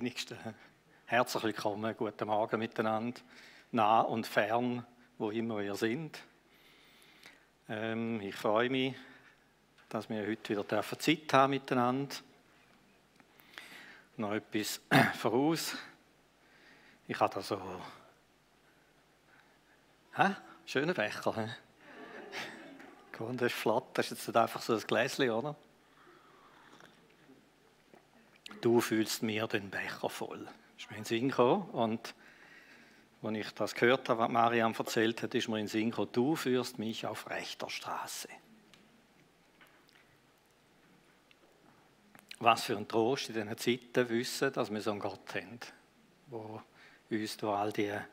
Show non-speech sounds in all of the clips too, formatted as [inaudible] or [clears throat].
wenigsten. Herzlich willkommen, guten Morgen miteinander, nah und fern, wo immer ihr sind. Ähm, ich freue mich, dass wir heute wieder Zeit haben miteinander. Noch etwas [clears throat] voraus. Ich habe da so. Hä? Schöner Becher. He? [laughs] das ist flott. Das ist jetzt einfach so ein Gläschen, oder? Du fühlst mir den Becher voll. Das ist mir in den Sinn gekommen. Und als ich das gehört habe, was Mariam erzählt hat, ist mir in den Sinn gekommen, du führst mich auf rechter Straße. Was für ein Trost in diesen Zeiten wissen, dass wir so einen Gott haben, der uns durch all diese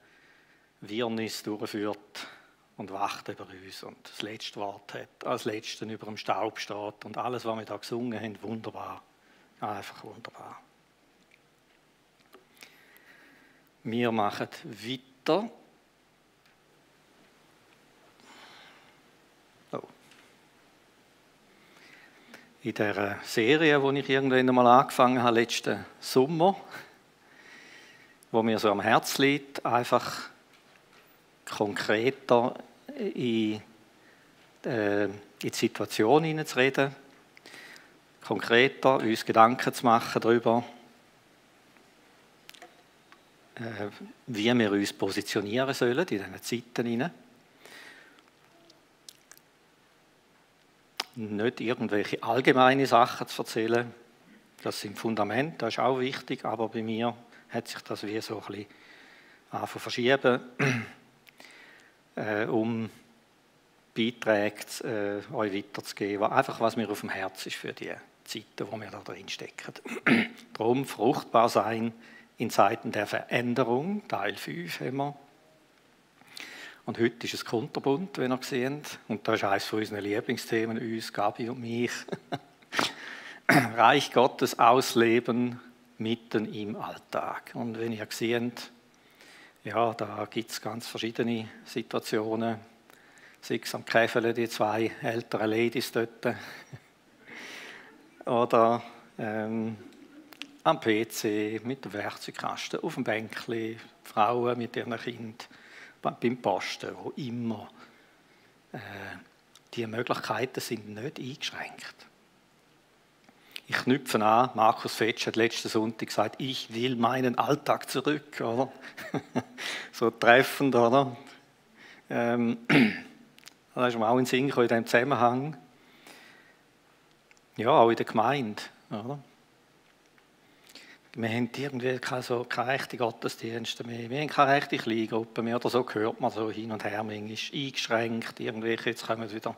Wirrnis durchführt und wacht über uns und das letzte Wort hat, als Letzten über dem Staub steht und alles, was wir da gesungen haben, wunderbar. Einfach wunderbar. Wir machen weiter. Oh. In der Serie, die ich irgendwann einmal angefangen habe, letzten Sommer, wo mir so am Herz liegt, einfach konkreter in, äh, in die Situation hineinzureden konkreter uns Gedanken zu machen darüber, äh, wie wir uns positionieren sollen in diesen Zeiten. Nicht irgendwelche allgemeine Sachen zu erzählen, das sind Fundament, das ist auch wichtig, aber bei mir hat sich das wie so ein bisschen verschieben, [clears throat] äh, um Beiträge äh, euch weiterzugeben, einfach was mir auf dem Herz ist für die Zeiten, wo wir da drin stecken. [clears throat] Darum fruchtbar sein in Zeiten der Veränderung, Teil 5 haben wir. Und heute ist es Kunterbund, wenn ihr seht. Und das ist eines von unseren Lieblingsthemen, uns, Gabi und mich. [clears throat] Reich Gottes ausleben mitten im Alltag. Und wenn ihr seht, ja, da gibt es ganz verschiedene Situationen. Sei es am Käfele, die zwei älteren Ladies dort oder ähm, am PC mit dem Werkzeugkasten, auf dem Bänkchen, Frauen mit ihren Kindern, beim Posten, wo immer. Äh, die Möglichkeiten sind nicht eingeschränkt. Ich knüpfe an, Markus Fetsch hat letzten Sonntag gesagt, ich will meinen Alltag zurück, oder? [laughs] so treffend, oder? Ähm, [clears throat] das ist mir auch in den Sinn in diesem Zusammenhang. Ja, auch in der Gemeinde. Oder? Wir haben irgendwie keine, so, keine rechte Gottesdienste mehr. Wir haben keine rechte Kleingruppe mehr. Oder so hört man so hin und her. Manchmal ist eingeschränkt. Irgendwelche, jetzt kommen wieder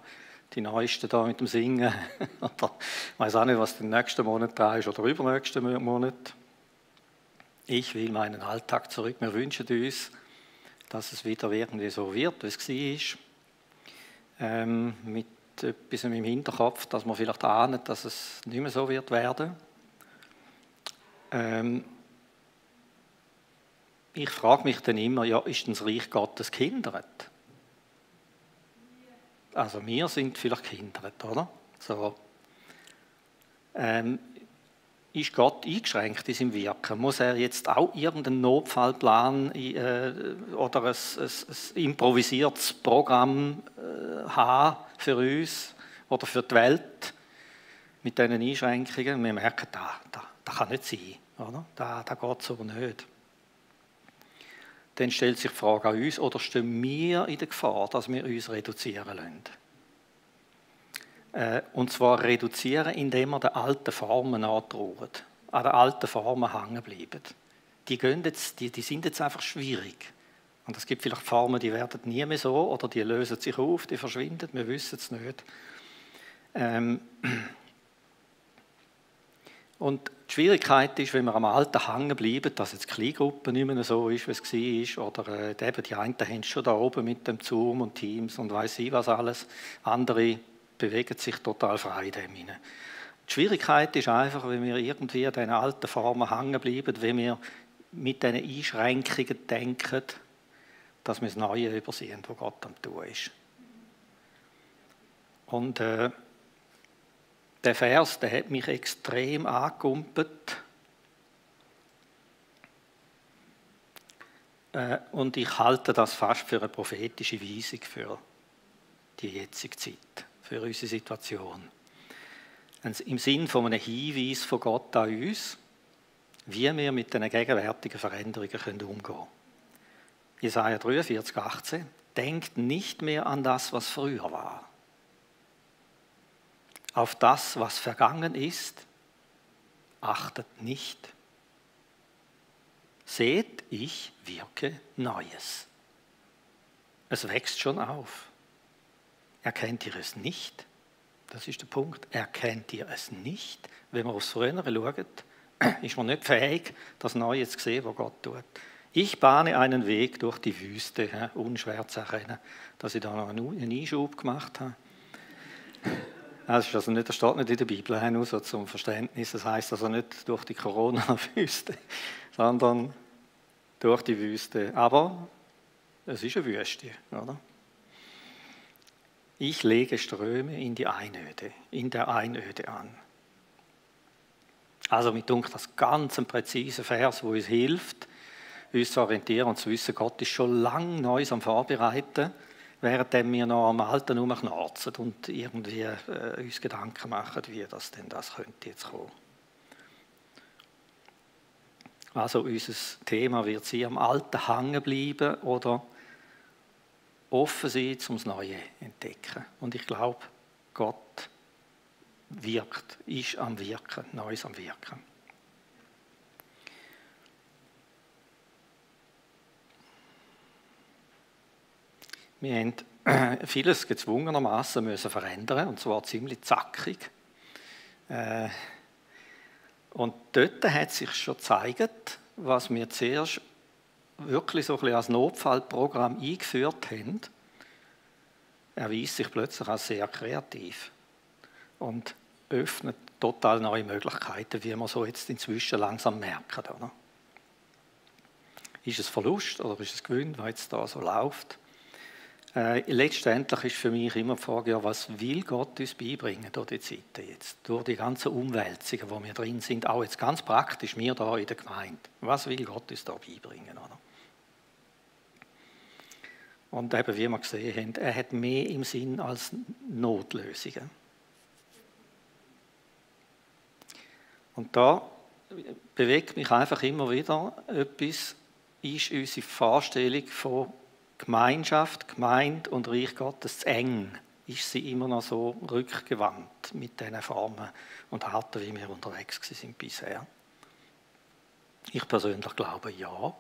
die Neuesten da mit dem Singen. [laughs] oder, ich weiß auch nicht, was den nächsten Monat da ist oder übernächsten Monat. Ich will meinen Alltag zurück. Wir wünschen uns, dass es wieder irgendwie so wird, wie es war. Ähm, mit etwas im Hinterkopf, dass man vielleicht ahnt, dass es nicht mehr so wird werden. Ähm, ich frage mich dann immer, ja, ist denn das Reich Gottes gehindert? Also wir sind vielleicht gehindert, oder? So. Ähm, ist Gott eingeschränkt in seinem Wirken? Muss er jetzt auch irgendeinen Notfallplan äh, oder ein, ein, ein, improvisiertes Programm äh, haben für uns oder für die Welt mit diesen Einschränkungen? Wir merken, das da, da kann nicht sein. Oder? Da, da geht aber nicht. Dann stellt sich die Frage an uns, oder stehen wir in der Gefahr, dass wir uns reduzieren lassen? Äh, und zwar reduzieren, indem wir den alten Formen antrauen, an den alten Formen hängen bleiben. Die, jetzt, die, die sind jetzt einfach schwierig. Und es gibt vielleicht Formen, die werden nie mehr so oder die lösen sich auf, die verschwinden, wir wissen es nicht. Ähm und die Schwierigkeit ist, wenn wir am Alten hängen bleiben, dass jetzt die Kleingruppe nicht mehr so ist, wie es war, oder äh, eben die einen haben schon da oben mit dem Zoom und Teams und weiß ich was alles. Andere bewegen sich total frei in dem. Die Schwierigkeit ist einfach, wenn wir irgendwie an diesen alten Formen hängen bleiben, wenn wir mit diesen Einschränkungen denken, dass wir das Neue übersehen, was Gott am tun ist. Und äh, der Vers, der hat mich extrem angekumpelt. Äh, und ich halte das fast für eine prophetische Weisung für die jetzige Zeit, für unsere Situation. Im Sinn von einem Hinweis von Gott an uns, wie wir mit den gegenwärtigen Veränderungen umgehen können. Jesaja 43, 18. Denkt nicht mehr an das, was früher war. Auf das, was vergangen ist, achtet nicht. Seht, ich wirke Neues. Es wächst schon auf. Erkennt ihr es nicht? Das ist der Punkt. Erkennt ihr es nicht? Wenn man aufs Frühere schaut, [clears throat] ist man nicht fähig, das Neue zu sehen, was Gott tut. Ich bahne einen Weg durch die Wüste, unschwer zu erkennen, dass ich da noch einen Einschub gemacht habe. Das, ist also nicht, das steht nicht in der Bibel, nur so zum Verständnis. Das heißt also nicht durch die Corona-Wüste, [laughs] sondern durch die Wüste. Aber es ist eine Wüste, oder? Ich lege Ströme in die Einöde, in der Einöde an. Also mit dunkel das ganz ein präziser Vers, wo uns hilft, uns zu orientieren und zu wissen, Gott ist schon lange Neues am Vorbereiten während wir noch am Alten rumknarzen und irgendwie äh, uns Gedanken machen, wie das denn das könnte jetzt kommen. Also unser Thema wird sie am Alten hängen bleiben oder offen sein, um das Neue zu entdecken. Und ich glaube, Gott wirkt, ist am Wirken, Neues am Wirken. Wir haben [clears throat] vieles gezwungenermaßen müssen verändern und zwar ziemlich zackig. Äh, und dort hat sich schon gezeigt, was wir zuerst wirklich so ein bisschen als Notfallprogramm eingeführt haben, erweist sich plötzlich als sehr kreativ und öffnet total neue Möglichkeiten, wie wir so jetzt inzwischen langsam merken. Oder? Ist es Verlust oder ist es Gewinn, was jetzt da so läuft? Äh, letztendlich ist für mich immer die Frage, ja, was will Gott uns beibringen durch die Zeit jetzt, durch die ganzen Umwälzungen, wo wir drin sind, auch jetzt ganz praktisch, wir da in der Gemeinde. Was will Gott uns da beibringen? Oder? Und eben, wie wir gesehen haben, er hat mehr im Sinn als Notlösungen. Und da bewegt mich einfach immer wieder etwas, ist unsere Vorstellung von Gemeinschaft, Gemeinde und Reich Gottes zu eng, ist sie immer noch so rückgewandt mit diesen Formen und Arten, wie wir unterwegs sind bisher. Ich persönlich glaube ja.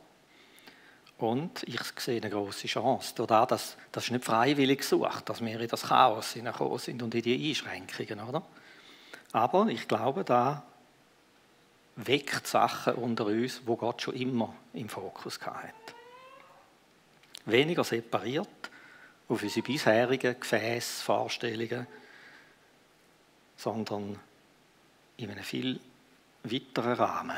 Und ich sehe eine große Chance. Dadurch, dass, das ist nicht freiwillig gesucht, dass wir in das Chaos hineingekommen sind und in die Einschränkungen. Oder? Aber ich glaube, da weckt Sachen unter uns, wo Gott schon immer im Fokus hatte weniger separiert auf unsere bisherigen Gefäßvorstellungen, sondern in einem viel weiteren Rahmen.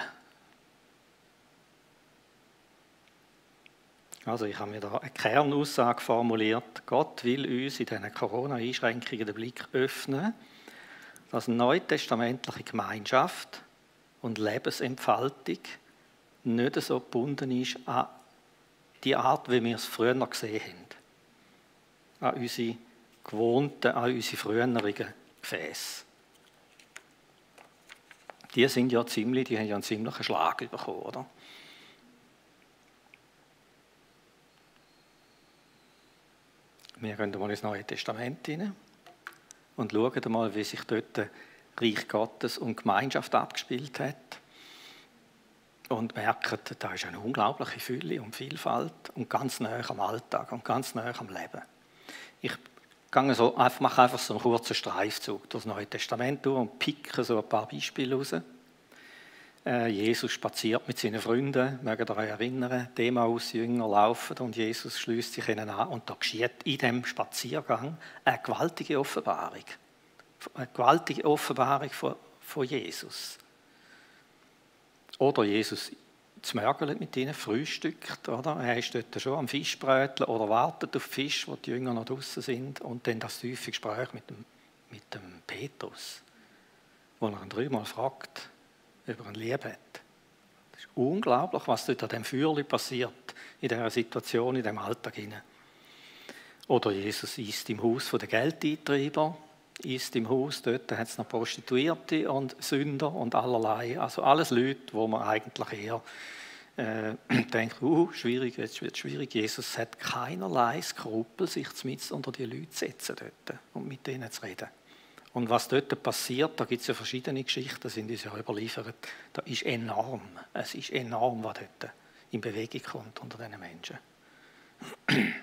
Also ich habe mir da eine Kernaussage formuliert. Gott will uns in diesen Corona-Einschränkungen den Blick öffnen, dass neutestamentliche Gemeinschaft und Lebensentfaltung nicht so gebunden ist an die Art, wie wir es früher gesehen haben. An unsere gewohnten, an unsere früheren Gefäße. Die sind ja ziemlich, die haben ja einen ziemlichen Schlag bekommen, oder? Wir gehen mal ins Neue Testament hinein und schauen mal, wie sich dort Reich Gottes und Gemeinschaft abgespielt hat und merken, da ist eine unglaubliche Fülle und Vielfalt und ganz nah am Alltag und ganz nah am Leben. Ich so, mache einfach so einen kurzen Streifzug durch das Neue Testament durch und picke so ein paar Beispiele raus. Äh, Jesus spaziert mit seinen Freunden, mögt ihr euch erinnern, Demaus Jünger laufen und Jesus schließt sich ihnen an und da geschieht in dem Spaziergang eine gewaltige Offenbarung. Eine gewaltige Offenbarung von, von Jesus. Oder Jesus zmörgelt mit ihnen, frühstückt, oder? Er ist dort schon am Fischbröteln oder wartet auf Fisch, wo die Jünger noch draußen sind. Und dann das tiefe Gespräch mit dem, mit dem Petrus, wo er ihn dreimal fragt, ob er ihn lieb hat. Das ist unglaublich, was dort an dem Feuerli passiert in dieser Situation, in dem Alltag. Oder Jesus ist im Haus der Geldeintreiber, ist im Haus, dort hat es noch Prostituierte und Sünder und allerlei. Also alles Leute, wo man eigentlich eher äh, [clears throat] denkt, uh, schwierig, jetzt wird schwierig. Jesus hat keinerlei Skrupel, sich mit unter die Leute zu setzen dort und mit denen zu reden. Und was dort passiert, da gibt es ja verschiedene Geschichten, sind uns ja überliefert, da ist enorm. Es ist enorm, was dort in Bewegung kommt unter diesen Menschen. [clears throat]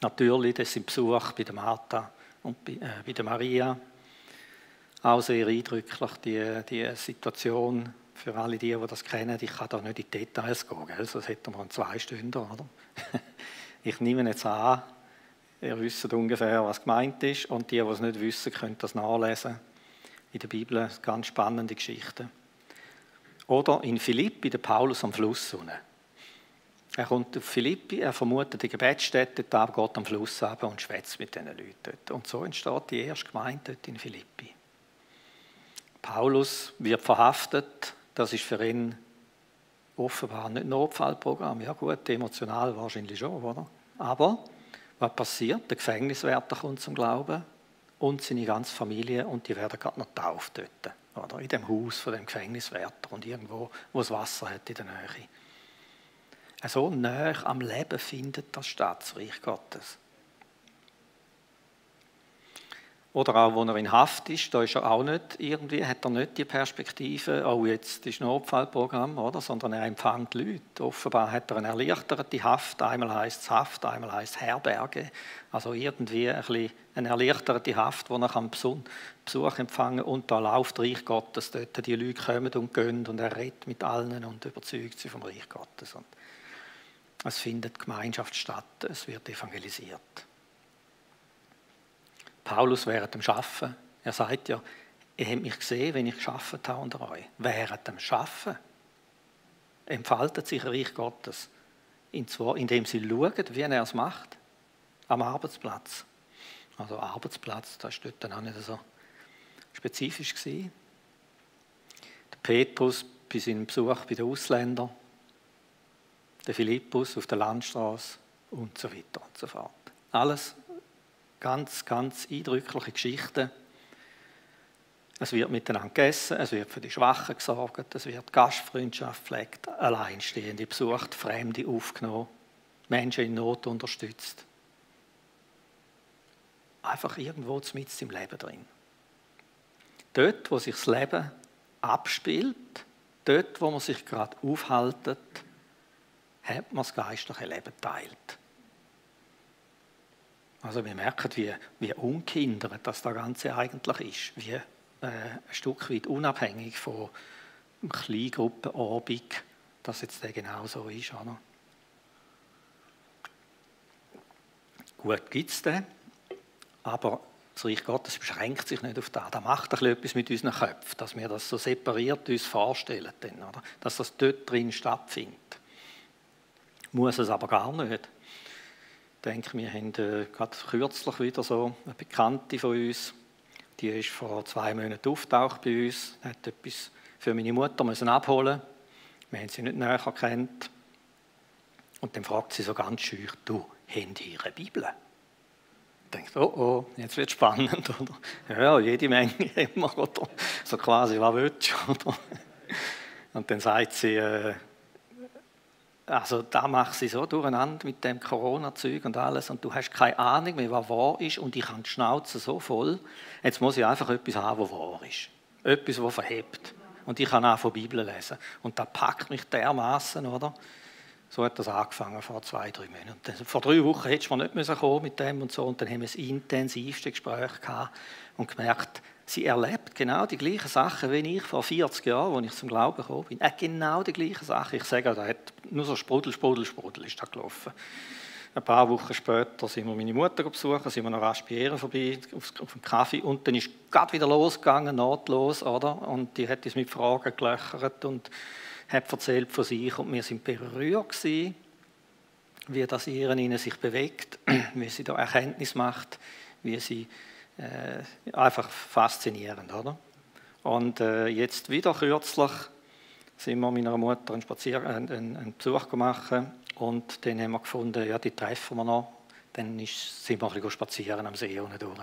Natürlich, das sind Besuch bei der Martha und bei, äh, bei der Maria. Auch sehr eindrücklich, die, die Situation für alle die, die das kennen. Ich kann da nicht in die Details gehen, gell? sonst hätten wir einen zwei Stunden, oder? [laughs] Ich nehme jetzt an, ihr wisst ungefähr, was gemeint ist und die, die es nicht wissen, können das nachlesen. In der Bibel ganz spannende Geschichten. Oder in Philippi, der Paulus am Fluss unten. Er kommt auf Philippi, er vermutet die Gebetsstätte, da geht am Fluss runter und schwätzt mit diesen Leuten dort. Und so entsteht die erste Gemeinde dort in Philippi. Paulus wird verhaftet, das ist für ihn offenbar nicht ein Notfallprogramm. Ja gut, emotional wahrscheinlich schon, oder? Aber was passiert? Der Gefängniswärter kommt zum Glauben und seine ganze Familie und die werden gerade noch getauft dort, oder? In dem Haus von dem Gefängniswärter und irgendwo, wo es Wasser hat in der Nähe so nah am Leben findet das Staatsreich Gottes. Oder auch, wo er in Haft ist, da ist er auch nicht irgendwie, hat er nicht die Perspektive, oh, jetzt ist ein Notfallprogramm, oder? sondern er empfängt Leute. Offenbar hat er eine erleichterte Haft, einmal heißt es Haft, einmal heißt es Herberge. Also irgendwie ein bisschen eine erleichterte Haft, wo er Besuch empfangen kann und da läuft Reich Gottes, dort die Leute kommen und gehen und er redet mit allen und überzeugt sie vom Reich Gottes. Und es findet Gemeinschaft statt, es wird evangelisiert. Paulus während dem Schaffen, er sagt ja, ihr habt mich gesehen, wenn ich geschafft habe unter euch. Während dem Schaffen entfaltet sich ein Reich Gottes, indem sie schauen, wie er es macht, am Arbeitsplatz. Also Arbeitsplatz, das war dort dann auch nicht so spezifisch. Der Petrus bei seinem Besuch bei den Ausländern, der Philippus auf der Landstraße und so weiter und so fort. Alles ganz, ganz eindrückliche Geschichten. Es wird miteinander gegessen, es wird für die Schwachen gesorgt, es wird Gastfreundschaft pflegt, Alleinstehende besucht, Fremde aufgenommen, Menschen in Not unterstützt. Einfach irgendwo mit im Leben drin. Dort, wo sich das Leben abspielt, dort, wo man sich gerade aufhaltet, hat man das geistliche Leben teilt. Also wir merken, wie, wie unkindert das, Ganze eigentlich ist, wie äh, ein Stück weit unabhängig von Kleingruppenarbeit, dass jetzt der genau so ist. Oder? Gut gibt es den, aber das Reich Gottes beschränkt sich nicht auf das. Das macht etwas mit unseren Köpfen, dass wir das so separiert uns vorstellen, dann, oder? dass das dort drin stattfindet muss es aber gar nicht. Ich denke, wir haben äh, gerade kürzlich wieder so eine Bekannte von uns, die ist vor zwei Monaten auftaucht bei uns, hat etwas für meine Mutter müssen abholen. Wir haben sie nicht näher kennt. Und dann fragt sie so ganz schüch, du, haben die ihre Bibel? Ich denke, oh oh, jetzt wird es spannend, [laughs] oder? Ja, jede Menge [laughs] wir, oder? So quasi, was willst du, [laughs] oder? Und dann sagt sie, äh, also da macht sie so durcheinander mit dem Corona-Zeug und alles und du hast keine Ahnung mehr, was wahr ist und ich habe die Schnauze so voll. Jetzt muss ich einfach etwas haben, was wahr ist. Etwas, was verhebt. Und ich kann auch von Bibel lesen. Und da packt mich dermaßen, oder? So hat das angefangen vor zwei, drei Monaten. Vor drei Wochen hättest du nicht kommen mit dem und so. Und dann haben wir das intensivste Gespräch gehabt und gemerkt, Sie erlebt genau die gleichen Sachen wie ich vor 40 Jahren, als ich zum Glauben gekommen bin. Äh, genau die gleichen Sachen. Ich sage, da hat nur so Sprudel, Sprudel, Sprudel ist da gelaufen. Ein paar Wochen später sind wir meine Mutter besuchen, sind wir noch ihr vorbei auf, auf dem Kaffee und dann ist gerade wieder losgegangen, nahtlos, oder? Und die hat uns mit Fragen gelöchert und hat erzählt von sich und wir sind berührt gewesen, wie das in ihnen sich bewegt, [clears throat] wie sie da Erkenntnis macht, wie sie äh, einfach faszinierend, oder? Und äh, jetzt wieder kürzlich sind wir meiner Mutter einen, Spazier einen, einen Besuch gemacht und dann haben wir gefunden, ja, die treffen wir noch. Dann ist, sind wir ein spazieren am See unten durch.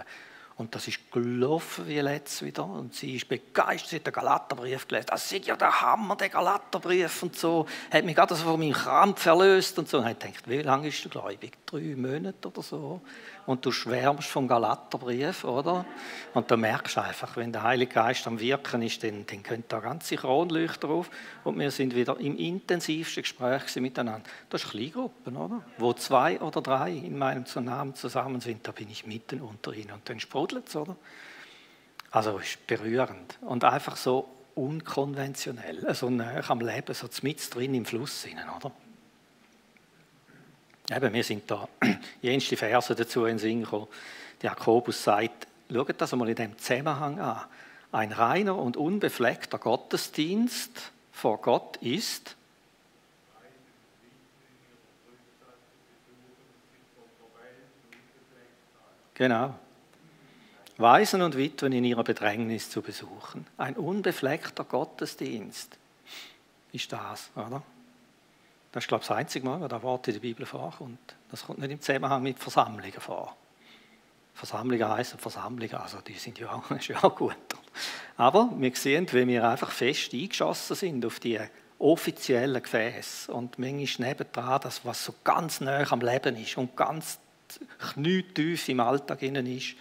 Und das ist gelaufen wie letztes wieder. Und sie ist begeistert, sie hat den Galaterbrief gelesen. Das ist ja der Hammer, der Galaterbrief und so. Hat mich gerade so von meinem Krampf verlöst und so. Und ich gedacht, wie lange ist du gläubig? Drei Monate oder so und du schwärmst vom Galaterbrief, oder? Und du merkst einfach, wenn der Heilige Geist am Wirken ist, dann, dann können da ganze Kronleuchter auf und wir sind wieder im intensivsten Gespräch miteinander. Das ist Kleingruppen, oder? Wo zwei oder drei in meinem Namen zusammen sind, da bin ich mitten unter ihnen und dann sprudelt es, oder? Also ist berührend und einfach so unkonventionell, so nah am Leben, so mit drin im Fluss, oder? Eben, wir sind da [clears throat] jenste Verse dazu in Sinn gekommen. Jakobus sagt, schaut das einmal in dem Zusammenhang an. Ein reiner und unbefleckter Gottesdienst vor Gott ist Genau. Waisen und Witwen in ihrer Bedrängnis zu besuchen. Ein unbefleckter Gottesdienst ist das, oder? Das ist, glaube ich, das einzige Mal, wo das Wort in der Bibel vorkommt. Das kommt nicht im Zusammenhang mit Versammlungen vor. Versammlungen heißen Versammlungen, also die sind ja auch, [laughs] ist ja auch gut. Aber wir sehen, wie wir einfach fest eingeschossen sind auf die offiziellen Gefäße und manchmal nebendran das, was so ganz nah am Leben ist und ganz knietief im Alltag innen ist,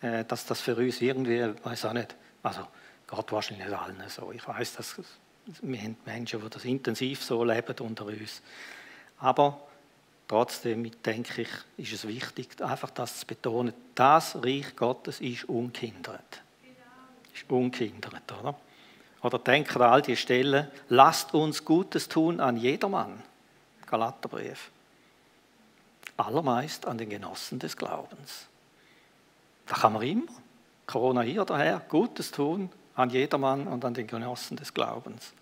äh, dass das für uns irgendwie, ich weiß auch nicht, also Gott wahrscheinlich nicht allen so. Ich weiß, dass wir haben Menschen, die das intensiv so leben unter uns. Aber trotzdem denke ich, ist es wichtig, einfach das zu betonen. Das Reich Gottes ist unkindert. Ist unkindert, oder? Oder denkt an all die Stellen, lasst uns Gutes tun an jedermann. Galaterbrief. Allermeist an den Genossen des Glaubens. Da kann man immer, Corona hier oder her, Gutes tun an jedermann und an den Genossen des Glaubens.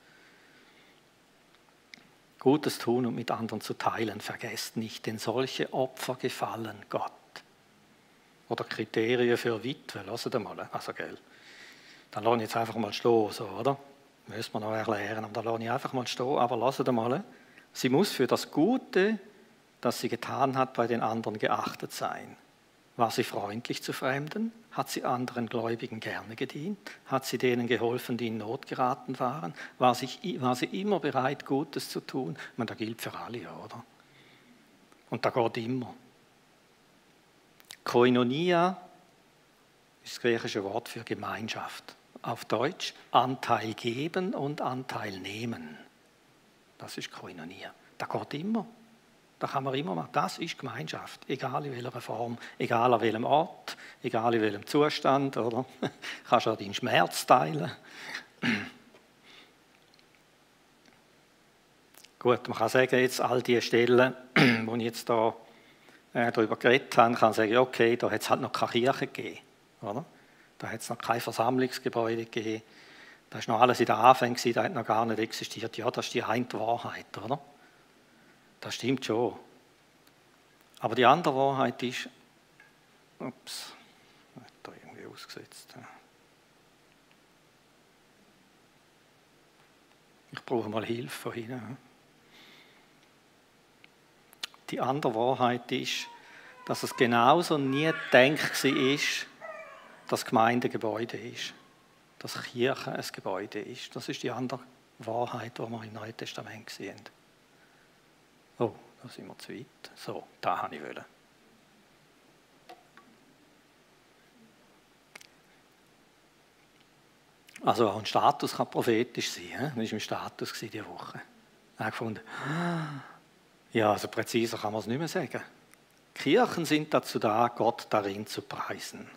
Gutes tun und mit anderen zu teilen, vergesst nicht, denn solche Opfer gefallen Gott. Oder Kriterien für Witwe, lasst mal, also gell. Dann lasse ich jetzt einfach mal stehen, so, oder? Müssen wir noch erklären, aber dann lasse ich einfach mal stehen, aber lasst mal. Sie muss für das Gute, das sie getan hat, bei den anderen geachtet sein. War sie freundlich zu Fremden? Hat sie anderen Gläubigen gerne gedient? Hat sie denen geholfen, die in Not geraten waren? War sie, war sie immer bereit, Gutes zu tun? Meine, das gilt für alle, oder? Und da geht immer. Koinonia ist das griechische Wort für Gemeinschaft. Auf Deutsch Anteil geben und Anteil nehmen. Das ist Koinonia. Da geht immer. Da kann man immer machen, das ist Gemeinschaft, egal in welcher Form, egal an welchem Ort, egal in welchem Zustand, oder? Du [laughs] kannst auch deinen Schmerz teilen. [clears throat] Gut, man kann sagen, jetzt all die Stellen, [clears throat] wo ich jetzt da äh, darüber geredet habe, kann man sagen, okay, da hat es halt noch keine Kirche gegeben, oder? Da hat es noch kein Versammlungsgebäude gegeben. Da ist noch alles in der Anfang, da hat noch gar nicht existiert. Ja, das ist die eine Wahrheit, oder? Das stimmt schon. Aber die andere Wahrheit ist, ups, hat da irgendwie ausgesetzt. Ich brauche mal Hilfe von Ihnen. Die andere Wahrheit ist, dass es genauso nie gedacht ist, dass Gemeindegebäude ist, dass Kirche ein Gebäude ist. Das ist die andere Wahrheit, die wir im Neuen Testament sehen. Oh, da sind wir zu weit. So, da habe ich wollen. Also ein Status kann prophetisch sein. Das war mein Status diese Woche. Ich habe gefunden, [gasps] ja, also präziser kann man es nicht mehr sagen. Kirchen sind dazu da, Gott darin zu preisen.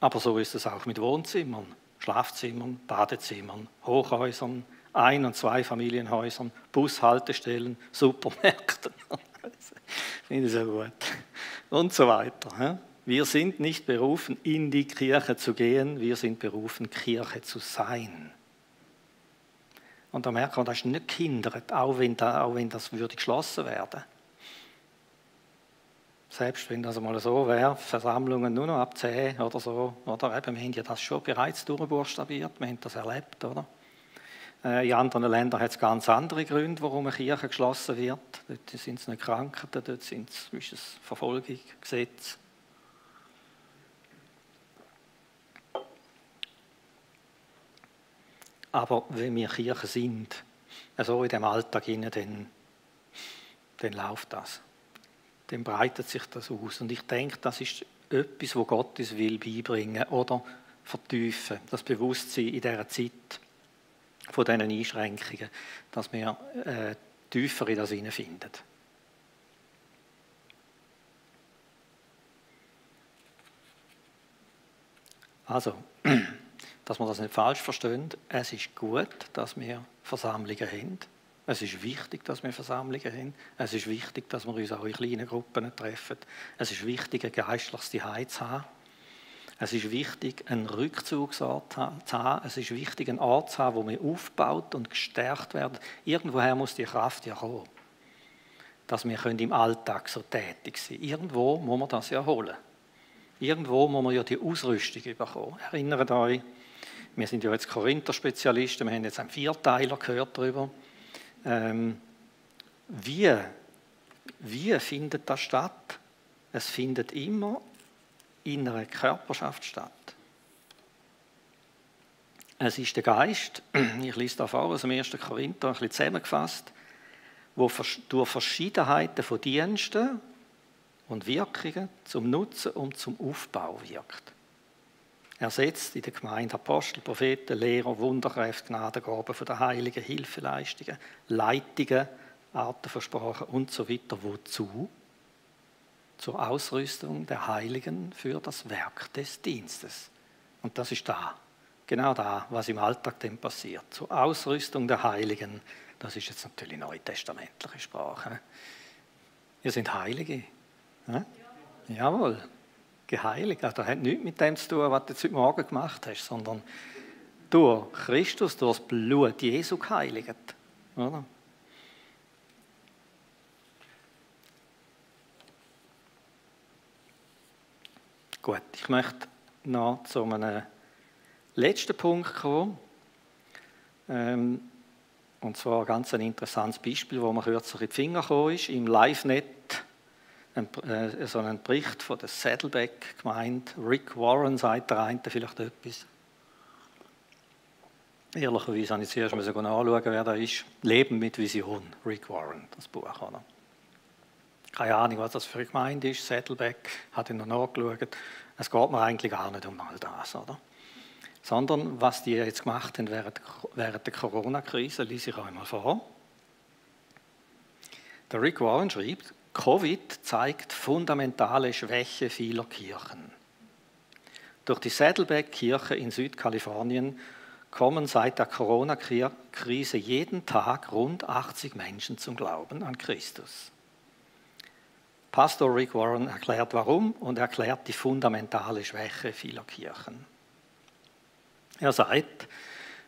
Aber so ist es auch mit Wohnzimmern, Schlafzimmern, Badezimmern, Hochhäusern, ein- und zwei Familienhäusern, Bushaltestellen, Supermärkten. [laughs] Finde ich so gut. Und so weiter. Wir sind nicht berufen, in die Kirche zu gehen, wir sind berufen, Kirche zu sein. Und da merkt man, das ist nicht gehindert, auch wenn, da, auch wenn das würde geschlossen werden. Selbst wenn das mal so wäre, Versammlungen nur noch ab 10 oder so, oder eben, wir haben ja das schon bereits durchbuchstabiert, wir haben das erlebt, oder? Äh, in anderen Ländern hat es ganz andere Gründe, warum eine Kirche geschlossen wird. Dort sind es nicht Krankheiten, dort sind es, ist es Verfolgung, Gesetz. Aber wenn wir Kirche sind, also in dem Alltag dann, dann läuft das. Dann breitet sich das aus. Und ich denke, das ist etwas, wo Gott uns will beibringen oder vertiefen. Das Bewusstsein in dieser Zeit von diesen Einschränkungen, dass wir äh, tiefer in das hineinfinden. Also, [clears throat] dass wir das nicht falsch verstehen. Es ist gut, dass wir Versammlungen haben. Es ist wichtig, dass wir Versammlungen haben. Es ist wichtig, dass wir uns auch in kleinen Gruppen treffen. Es ist wichtig, ein geistliches Zuhause zu haben. Es ist wichtig, einen Rückzugsort zu haben. Es ist wichtig, einen Ort zu haben, wo wir aufgebaut und gestärkt werden. Irgendwoher muss die Kraft ja kommen, dass wir im Alltag so tätig sein können. Irgendwo muss man das ja holen. Irgendwo muss man ja die Ausrüstung bekommen. Erinnert euch, wir sind ja jetzt Korinther-Spezialisten, wir haben jetzt einen Vierteiler gehört darüber. Ähm, wie, wie findet das statt? Es findet immer in Körperschaft statt. Es ist der Geist, [clears throat] ich lese da vor aus dem 1. Korinther, ein bisschen zusammengefasst, wo durch Verschiedenheiten von Diensten und Wirkungen zum Nutzen und zum Aufbau wirkt. Er setzt in der Gemeinde Apostel, Propheten, Lehrer, Wunderkräfte, Gnadengaben von der Heiligen, Hilfeleistungen, Leitungen, Arten von Sprachen und so weiter. Wozu? Zur Ausrüstung der Heiligen für das Werk des Dienstes. Und das ist da, genau da, was im Alltag denn passiert. Zur Ausrüstung der Heiligen, das ist jetzt natürlich neutestamentliche Sprache. Wir sind Heilige. Ja? Jawohl geheiligt. Also, das hat nichts mit dem zu tun, was du heute Morgen gemacht hast, sondern durch Christus, durch das Blut Jesu geheiligt. Oder? Gut, ich möchte noch zu einem letzten Punkt kommen. Ähm, und zwar ein ganz ein interessantes Beispiel, wo man kürzlich in die Finger gekommen ist, im LiveNet ein, äh, so einen Bericht von der Saddleback gemeint. Rick Warren sagt der eine vielleicht etwas. Ehrlicherweise habe ich zuerst mal anschauen, wer da ist. Leben mit Vision, Rick Warren, das Buch. Oder? Keine Ahnung, was das für eine Gemeinde ist. Saddleback, hat ihn noch nachgeschaut. Es geht mir eigentlich gar nicht um all das, oder? Sondern was die jetzt gemacht haben während, während der Corona-Krise, lese ich einmal vor. Der Rick Warren schreibt, Covid zeigt fundamentale Schwäche vieler Kirchen. Durch die Saddleback-Kirche in Südkalifornien kommen seit der Corona-Krise jeden Tag rund 80 Menschen zum Glauben an Christus. Pastor Rick Warren erklärt warum und erklärt die fundamentale Schwäche vieler Kirchen. Er sagt,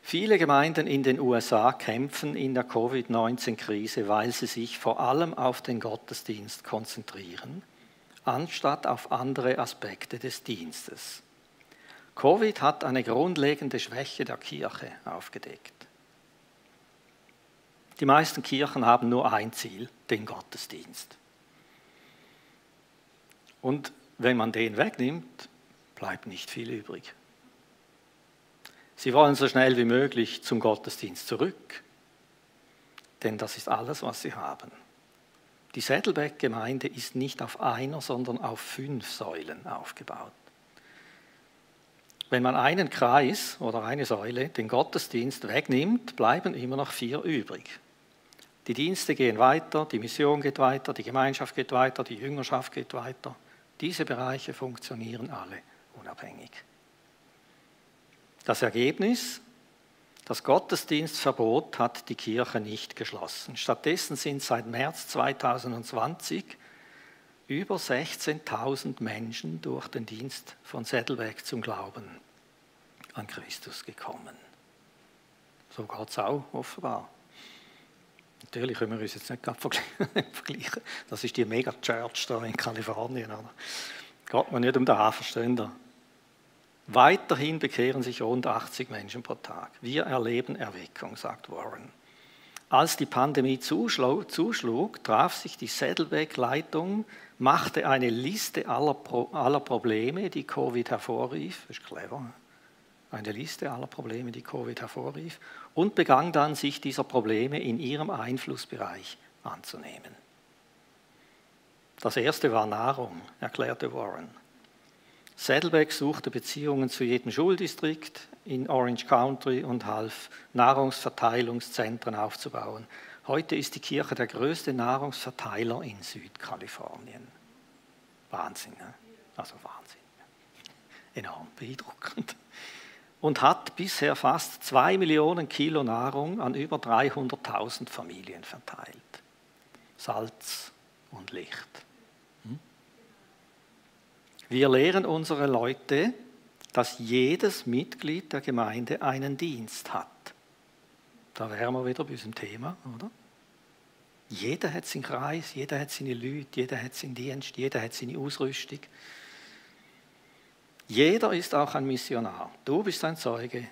Viele Gemeinden in den USA kämpfen in der Covid-19-Krise, weil sie sich vor allem auf den Gottesdienst konzentrieren, anstatt auf andere Aspekte des Dienstes. Covid hat eine grundlegende Schwäche der Kirche aufgedeckt. Die meisten Kirchen haben nur ein Ziel, den Gottesdienst. Und wenn man den wegnimmt, bleibt nicht viel übrig. Sie wollen so schnell wie möglich zum Gottesdienst zurück, denn das ist alles, was sie haben. Die Saddleback-Gemeinde ist nicht auf einer, sondern auf fünf Säulen aufgebaut. Wenn man einen Kreis oder eine Säule, den Gottesdienst, wegnimmt, bleiben immer noch vier übrig. Die Dienste gehen weiter, die Mission geht weiter, die Gemeinschaft geht weiter, die Jüngerschaft geht weiter. Diese Bereiche funktionieren alle unabhängig. Das Ergebnis, das Gottesdienstverbot hat die Kirche nicht geschlossen. Stattdessen sind seit März 2020 über 16.000 Menschen durch den Dienst von Saddleback zum Glauben an Christus gekommen. So es auch offenbar. Natürlich können wir uns jetzt nicht [laughs] vergleichen. Das ist die Mega-Church da in Kalifornien. Oder? Geht man nicht um den Sie? Weiterhin bekehren sich rund 80 Menschen pro Tag. Wir erleben Erweckung, sagt Warren. Als die Pandemie zuschlug, zuschlug traf sich die Saddleback-Leitung, machte eine Liste aller, Pro, aller Probleme, die Covid hervorrief. Das ist clever. Eine Liste aller Probleme, die Covid hervorrief. Und begann dann, sich dieser Probleme in ihrem Einflussbereich anzunehmen. Das erste war Nahrung, erklärte Warren. Saddleback suchte Beziehungen zu jedem Schuldistrikt in Orange County und half, Nahrungsverteilungszentren aufzubauen. Heute ist die Kirche der größte Nahrungsverteiler in Südkalifornien. Wahnsinn, ne? also Wahnsinn. Enorm beeindruckend. Und hat bisher fast zwei Millionen Kilo Nahrung an über 300.000 Familien verteilt. Salz und Licht. Wir lehren unsere Leute, dass jedes Mitglied der Gemeinde einen Dienst hat. Da wären wir wieder bei unserem Thema, oder? Jeder hat seinen Kreis, jeder hat seine Leute, jeder hat seinen Dienst, jeder hat seine Ausrüstung. Jeder ist auch ein Missionar. Du bist ein Zeuge.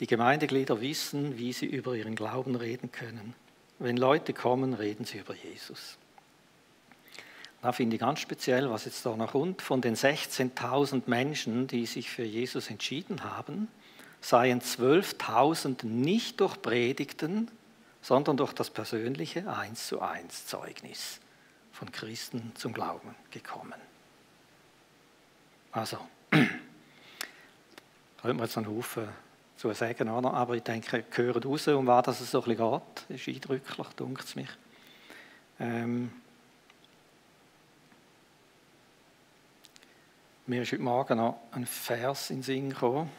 Die Gemeindeglieder wissen, wie sie über ihren Glauben reden können. Wenn Leute kommen, reden sie über Jesus. Da finde ich ganz speziell, was jetzt da noch kommt. Von den 16.000 Menschen, die sich für Jesus entschieden haben, seien 12.000 nicht durch Predigten, sondern durch das persönliche Eins zu eins Zeugnis von Christen zum Glauben gekommen. Also, könnte man jetzt einen Haufen zu sagen, oder? aber ich denke, gehört raus, um was es so ein bisschen geht. Das ist eindrücklich, dunkt es mich. Ähm, Mir ist heute Morgen noch ein Vers in den Sinn gekommen,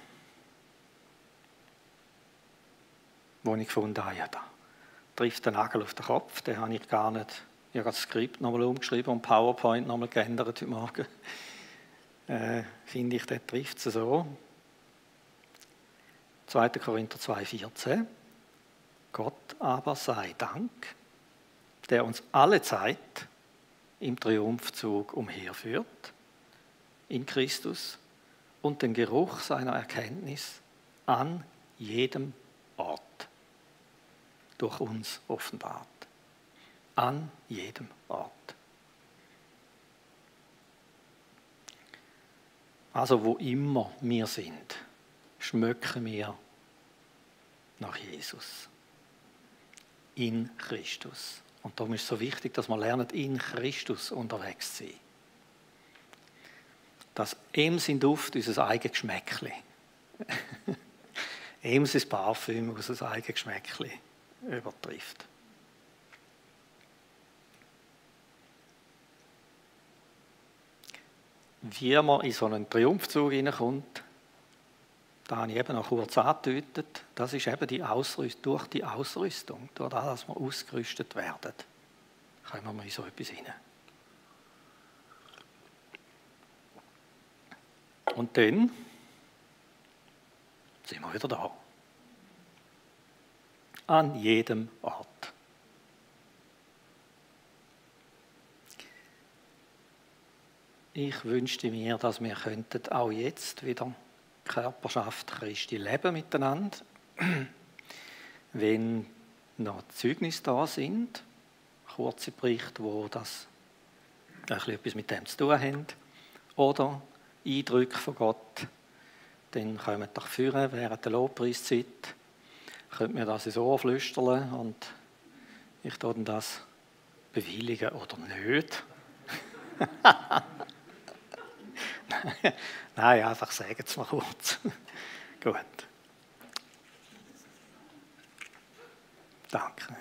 wo ich gefunden habe, ja, da trifft der Nagel auf den Kopf, den habe ich gar nicht, ich habe das Skript nochmal umgeschrieben und PowerPoint nochmal geändert heute Morgen. Äh, finde ich, der trifft es so. 2. Korinther 2,14 Gott aber sei Dank, der uns alle Zeit im Triumphzug umherführt in Christus und den Geruch seiner Erkenntnis an jedem Ort durch uns offenbart. An jedem Ort. Also wo immer wir sind, schmöcken wir nach Jesus. In Christus. Und darum ist es so wichtig, dass wir lernen, in Christus unterwegs zu sein dass ihm sein Duft unser eigenes Geschmäckchen, [laughs] ihm sein Parfüm unser eigenes Geschmäckchen übertrifft. Wie man in so einen Triumphzug hineinkommt, da habe ich eben noch kurz angedeutet, das ist eben die Ausrüstung, durch die Ausrüstung, durch das, dass wir ausgerüstet werden, kommen wir in so etwas hinein. Und dann sind wir wieder da. An jedem Ort. Ich wünschte mir, dass wir könnten auch jetzt wieder Körperschaft Christi leben miteinander, [clears throat] wenn noch Zeugnisse da sind, kurze Berichte, wo das etwas mit dem zu tun haben, oder Eindrücke von Gott, dann kommen doch führen während der Lobpreiszeit. Könnt mir das ins Ohr flüstern und ich tue das bewilligen oder nicht. [laughs] [laughs] Nein, einfach sagen es mal kurz. [laughs] Gut. Danke.